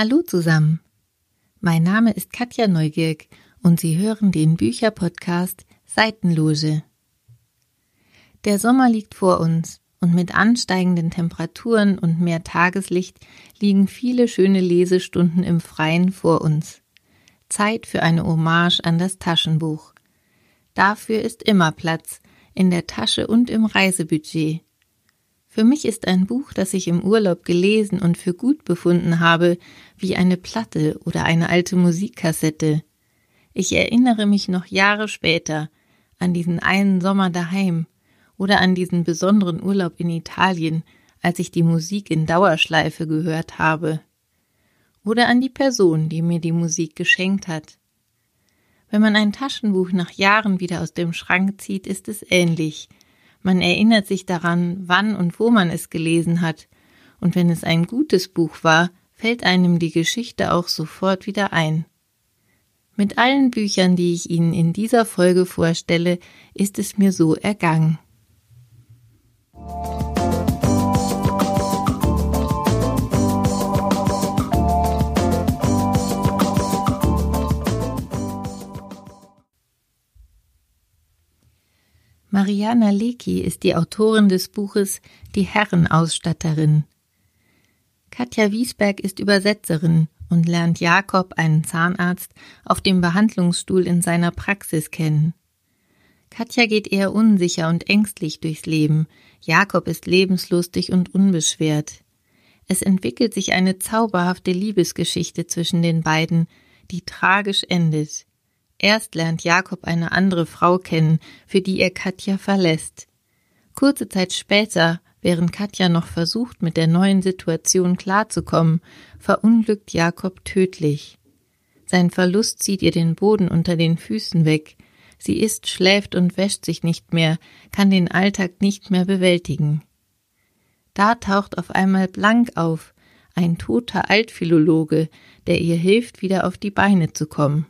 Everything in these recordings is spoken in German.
Hallo zusammen. Mein Name ist Katja Neugierk und Sie hören den Bücherpodcast Seitenloge. Der Sommer liegt vor uns und mit ansteigenden Temperaturen und mehr Tageslicht liegen viele schöne Lesestunden im Freien vor uns. Zeit für eine Hommage an das Taschenbuch. Dafür ist immer Platz, in der Tasche und im Reisebudget. Für mich ist ein Buch, das ich im Urlaub gelesen und für gut befunden habe, wie eine Platte oder eine alte Musikkassette. Ich erinnere mich noch Jahre später an diesen einen Sommer daheim oder an diesen besonderen Urlaub in Italien, als ich die Musik in Dauerschleife gehört habe. Oder an die Person, die mir die Musik geschenkt hat. Wenn man ein Taschenbuch nach Jahren wieder aus dem Schrank zieht, ist es ähnlich. Man erinnert sich daran, wann und wo man es gelesen hat, und wenn es ein gutes Buch war, fällt einem die Geschichte auch sofort wieder ein. Mit allen Büchern, die ich Ihnen in dieser Folge vorstelle, ist es mir so ergangen. Mariana Lecki ist die Autorin des Buches Die Herrenausstatterin. Katja Wiesberg ist Übersetzerin und lernt Jakob, einen Zahnarzt, auf dem Behandlungsstuhl in seiner Praxis kennen. Katja geht eher unsicher und ängstlich durchs Leben, Jakob ist lebenslustig und unbeschwert. Es entwickelt sich eine zauberhafte Liebesgeschichte zwischen den beiden, die tragisch endet. Erst lernt Jakob eine andere Frau kennen, für die er Katja verlässt. Kurze Zeit später Während Katja noch versucht, mit der neuen Situation klarzukommen, verunglückt Jakob tödlich. Sein Verlust zieht ihr den Boden unter den Füßen weg. Sie isst, schläft und wäscht sich nicht mehr, kann den Alltag nicht mehr bewältigen. Da taucht auf einmal Blank auf, ein toter Altphilologe, der ihr hilft, wieder auf die Beine zu kommen.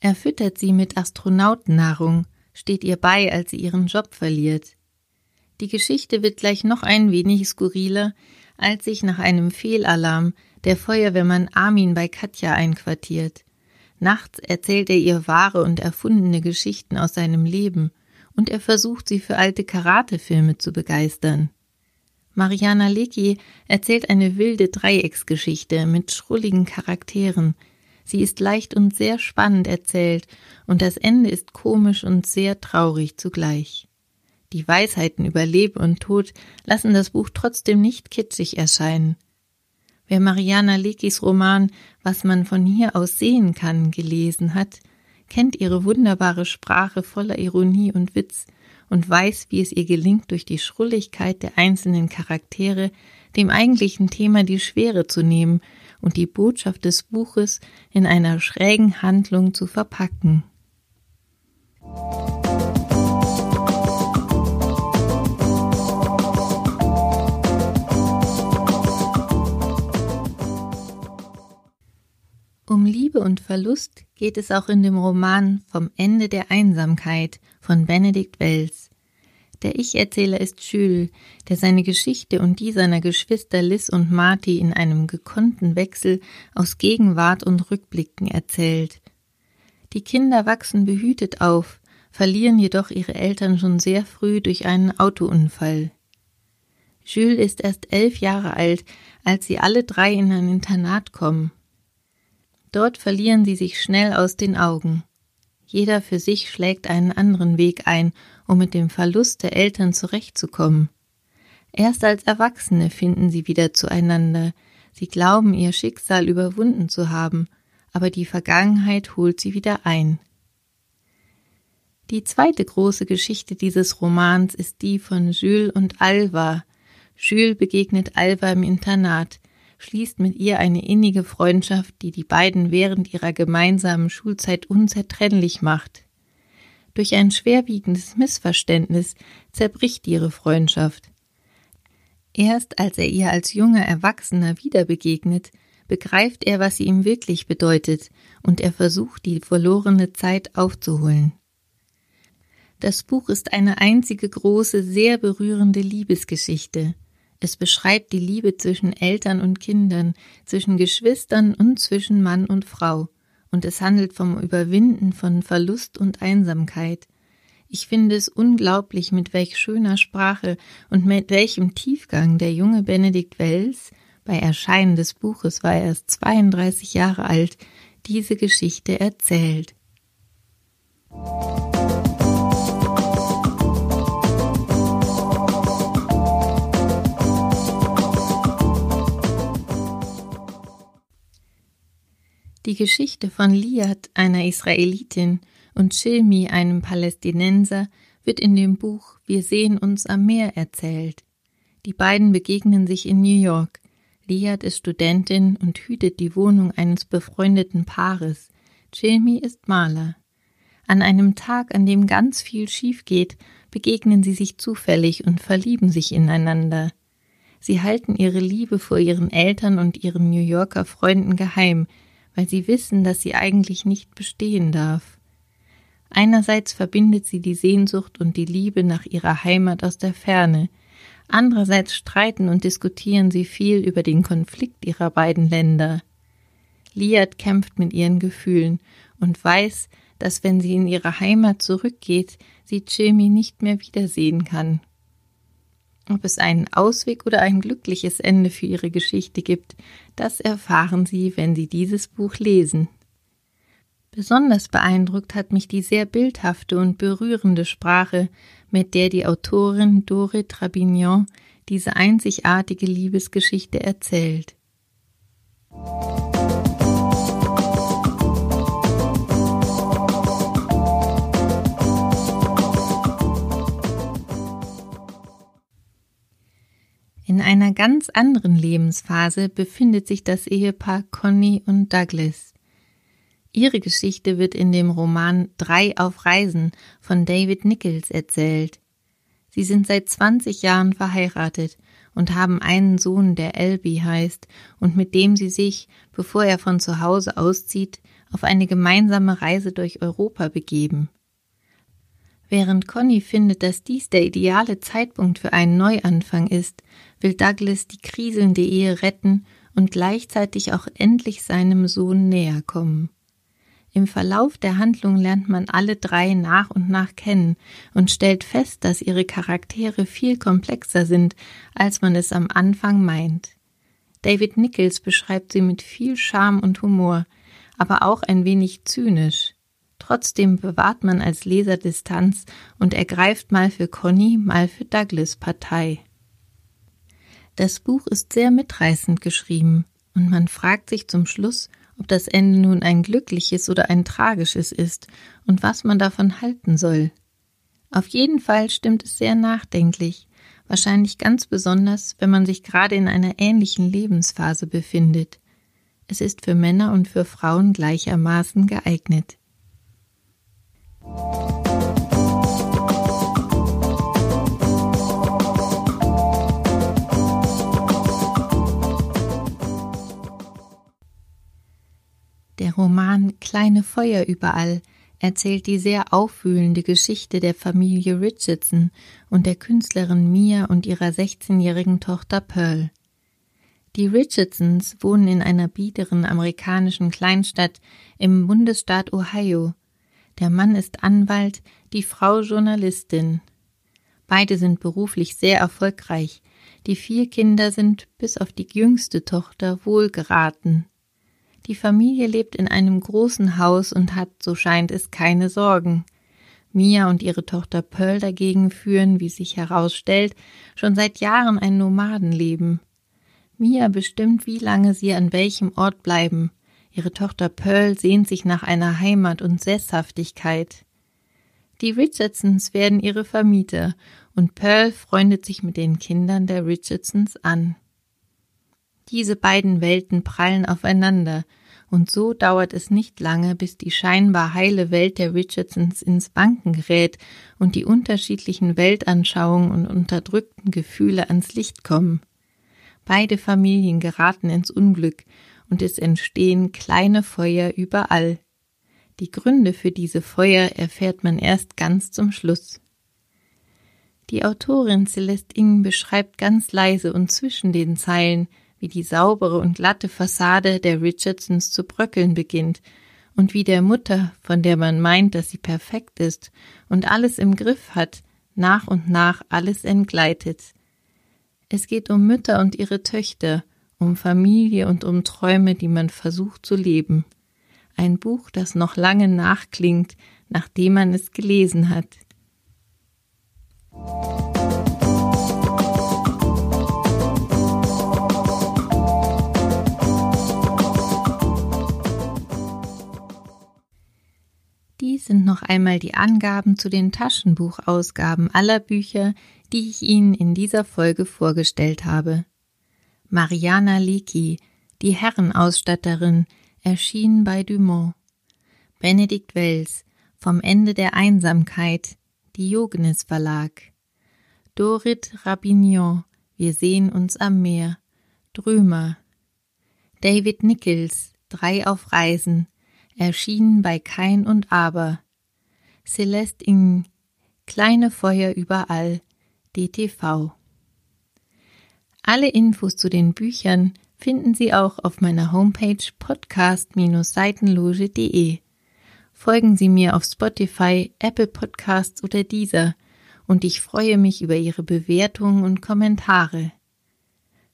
Er füttert sie mit Astronautennahrung, steht ihr bei, als sie ihren Job verliert. Die Geschichte wird gleich noch ein wenig skurriler, als sich nach einem Fehlalarm der Feuerwehrmann Armin bei Katja einquartiert. Nachts erzählt er ihr wahre und erfundene Geschichten aus seinem Leben, und er versucht sie für alte Karatefilme zu begeistern. Mariana Lecki erzählt eine wilde Dreiecksgeschichte mit schrulligen Charakteren. Sie ist leicht und sehr spannend erzählt, und das Ende ist komisch und sehr traurig zugleich. Die Weisheiten über Leben und Tod lassen das Buch trotzdem nicht kitschig erscheinen. Wer Mariana Lekis Roman Was man von hier aus sehen kann gelesen hat, kennt ihre wunderbare Sprache voller Ironie und Witz und weiß, wie es ihr gelingt, durch die Schrulligkeit der einzelnen Charaktere dem eigentlichen Thema die Schwere zu nehmen und die Botschaft des Buches in einer schrägen Handlung zu verpacken. Um Liebe und Verlust geht es auch in dem Roman Vom Ende der Einsamkeit von Benedikt Wells. Der Ich-Erzähler ist Jules, der seine Geschichte und die seiner Geschwister Liz und Marty in einem gekonnten Wechsel aus Gegenwart und Rückblicken erzählt. Die Kinder wachsen behütet auf, verlieren jedoch ihre Eltern schon sehr früh durch einen Autounfall. Jules ist erst elf Jahre alt, als sie alle drei in ein Internat kommen. Dort verlieren sie sich schnell aus den Augen. Jeder für sich schlägt einen anderen Weg ein, um mit dem Verlust der Eltern zurechtzukommen. Erst als Erwachsene finden sie wieder zueinander, sie glauben ihr Schicksal überwunden zu haben, aber die Vergangenheit holt sie wieder ein. Die zweite große Geschichte dieses Romans ist die von Jules und Alva. Jules begegnet Alva im Internat, schließt mit ihr eine innige Freundschaft, die die beiden während ihrer gemeinsamen Schulzeit unzertrennlich macht. Durch ein schwerwiegendes Missverständnis zerbricht ihre Freundschaft. Erst als er ihr als junger Erwachsener wieder begegnet, begreift er, was sie ihm wirklich bedeutet, und er versucht, die verlorene Zeit aufzuholen. Das Buch ist eine einzige große, sehr berührende Liebesgeschichte. Es beschreibt die Liebe zwischen Eltern und Kindern, zwischen Geschwistern und zwischen Mann und Frau. Und es handelt vom Überwinden von Verlust und Einsamkeit. Ich finde es unglaublich, mit welch schöner Sprache und mit welchem Tiefgang der junge Benedikt Wells, bei Erscheinen des Buches war er erst 32 Jahre alt, diese Geschichte erzählt. Die Geschichte von Liat, einer Israelitin, und Shilmi, einem Palästinenser, wird in dem Buch Wir sehen uns am Meer erzählt. Die beiden begegnen sich in New York. Liat ist Studentin und hütet die Wohnung eines befreundeten Paares. Shilmi ist Maler. An einem Tag, an dem ganz viel schief geht, begegnen sie sich zufällig und verlieben sich ineinander. Sie halten ihre Liebe vor ihren Eltern und ihren New Yorker Freunden geheim, weil sie wissen, dass sie eigentlich nicht bestehen darf. Einerseits verbindet sie die Sehnsucht und die Liebe nach ihrer Heimat aus der Ferne, andererseits streiten und diskutieren sie viel über den Konflikt ihrer beiden Länder. Liat kämpft mit ihren Gefühlen und weiß, dass wenn sie in ihre Heimat zurückgeht, sie Chemi nicht mehr wiedersehen kann. Ob es einen Ausweg oder ein glückliches Ende für ihre Geschichte gibt, das erfahren Sie, wenn Sie dieses Buch lesen. Besonders beeindruckt hat mich die sehr bildhafte und berührende Sprache, mit der die Autorin Dore Trabignon diese einzigartige Liebesgeschichte erzählt. In einer ganz anderen Lebensphase befindet sich das Ehepaar Conny und Douglas. Ihre Geschichte wird in dem Roman Drei auf Reisen von David Nichols erzählt. Sie sind seit 20 Jahren verheiratet und haben einen Sohn, der Elby heißt und mit dem sie sich, bevor er von zu Hause auszieht, auf eine gemeinsame Reise durch Europa begeben. Während Conny findet, dass dies der ideale Zeitpunkt für einen Neuanfang ist, will Douglas die kriselnde Ehe retten und gleichzeitig auch endlich seinem Sohn näher kommen. Im Verlauf der Handlung lernt man alle drei nach und nach kennen und stellt fest, dass ihre Charaktere viel komplexer sind, als man es am Anfang meint. David Nichols beschreibt sie mit viel Charme und Humor, aber auch ein wenig zynisch. Trotzdem bewahrt man als Leser Distanz und ergreift mal für Conny, mal für Douglas Partei. Das Buch ist sehr mitreißend geschrieben, und man fragt sich zum Schluss, ob das Ende nun ein glückliches oder ein tragisches ist und was man davon halten soll. Auf jeden Fall stimmt es sehr nachdenklich, wahrscheinlich ganz besonders, wenn man sich gerade in einer ähnlichen Lebensphase befindet. Es ist für Männer und für Frauen gleichermaßen geeignet. Der Roman Kleine Feuer überall erzählt die sehr aufwühlende Geschichte der Familie Richardson und der Künstlerin Mia und ihrer 16-jährigen Tochter Pearl. Die Richardsons wohnen in einer biederen amerikanischen Kleinstadt im Bundesstaat Ohio. Der Mann ist Anwalt, die Frau Journalistin. Beide sind beruflich sehr erfolgreich. Die vier Kinder sind bis auf die jüngste Tochter wohlgeraten. Die Familie lebt in einem großen Haus und hat, so scheint es, keine Sorgen. Mia und ihre Tochter Pearl dagegen führen, wie sich herausstellt, schon seit Jahren ein Nomadenleben. Mia bestimmt, wie lange sie an welchem Ort bleiben. Ihre Tochter Pearl sehnt sich nach einer Heimat und Sesshaftigkeit. Die Richardsons werden ihre Vermieter und Pearl freundet sich mit den Kindern der Richardsons an. Diese beiden Welten prallen aufeinander, und so dauert es nicht lange, bis die scheinbar heile Welt der Richardsons ins Banken gerät und die unterschiedlichen Weltanschauungen und unterdrückten Gefühle ans Licht kommen. Beide Familien geraten ins Unglück, und es entstehen kleine Feuer überall. Die Gründe für diese Feuer erfährt man erst ganz zum Schluss. Die Autorin Celeste Ing beschreibt ganz leise und zwischen den Zeilen, wie die saubere und glatte Fassade der Richardsons zu bröckeln beginnt und wie der Mutter, von der man meint, dass sie perfekt ist und alles im Griff hat, nach und nach alles entgleitet. Es geht um Mütter und ihre Töchter, um Familie und um Träume, die man versucht zu leben. Ein Buch, das noch lange nachklingt, nachdem man es gelesen hat. Dies sind noch einmal die Angaben zu den Taschenbuchausgaben aller Bücher, die ich Ihnen in dieser Folge vorgestellt habe. Mariana Leakey, die Herrenausstatterin, erschien bei Dumont. Benedikt Wells, vom Ende der Einsamkeit, Diogenes Verlag. Dorit Rabignon, wir sehen uns am Meer, Drömer. David Nichols, Drei auf Reisen, erschienen bei Kein und Aber. Celeste Ing, Kleine Feuer überall, DTV. Alle Infos zu den Büchern finden Sie auch auf meiner Homepage podcast-seitenloge.de. Folgen Sie mir auf Spotify, Apple Podcasts oder dieser und ich freue mich über Ihre Bewertungen und Kommentare.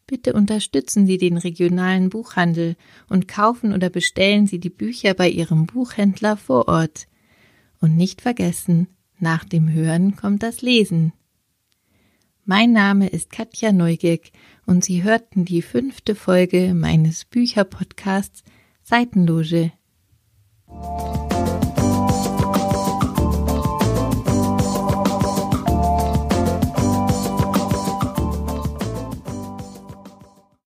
Bitte unterstützen Sie den regionalen Buchhandel und kaufen oder bestellen Sie die Bücher bei Ihrem Buchhändler vor Ort. Und nicht vergessen, nach dem Hören kommt das Lesen. Mein Name ist Katja Neugierk und Sie hörten die fünfte Folge meines Bücherpodcasts Seitenloge.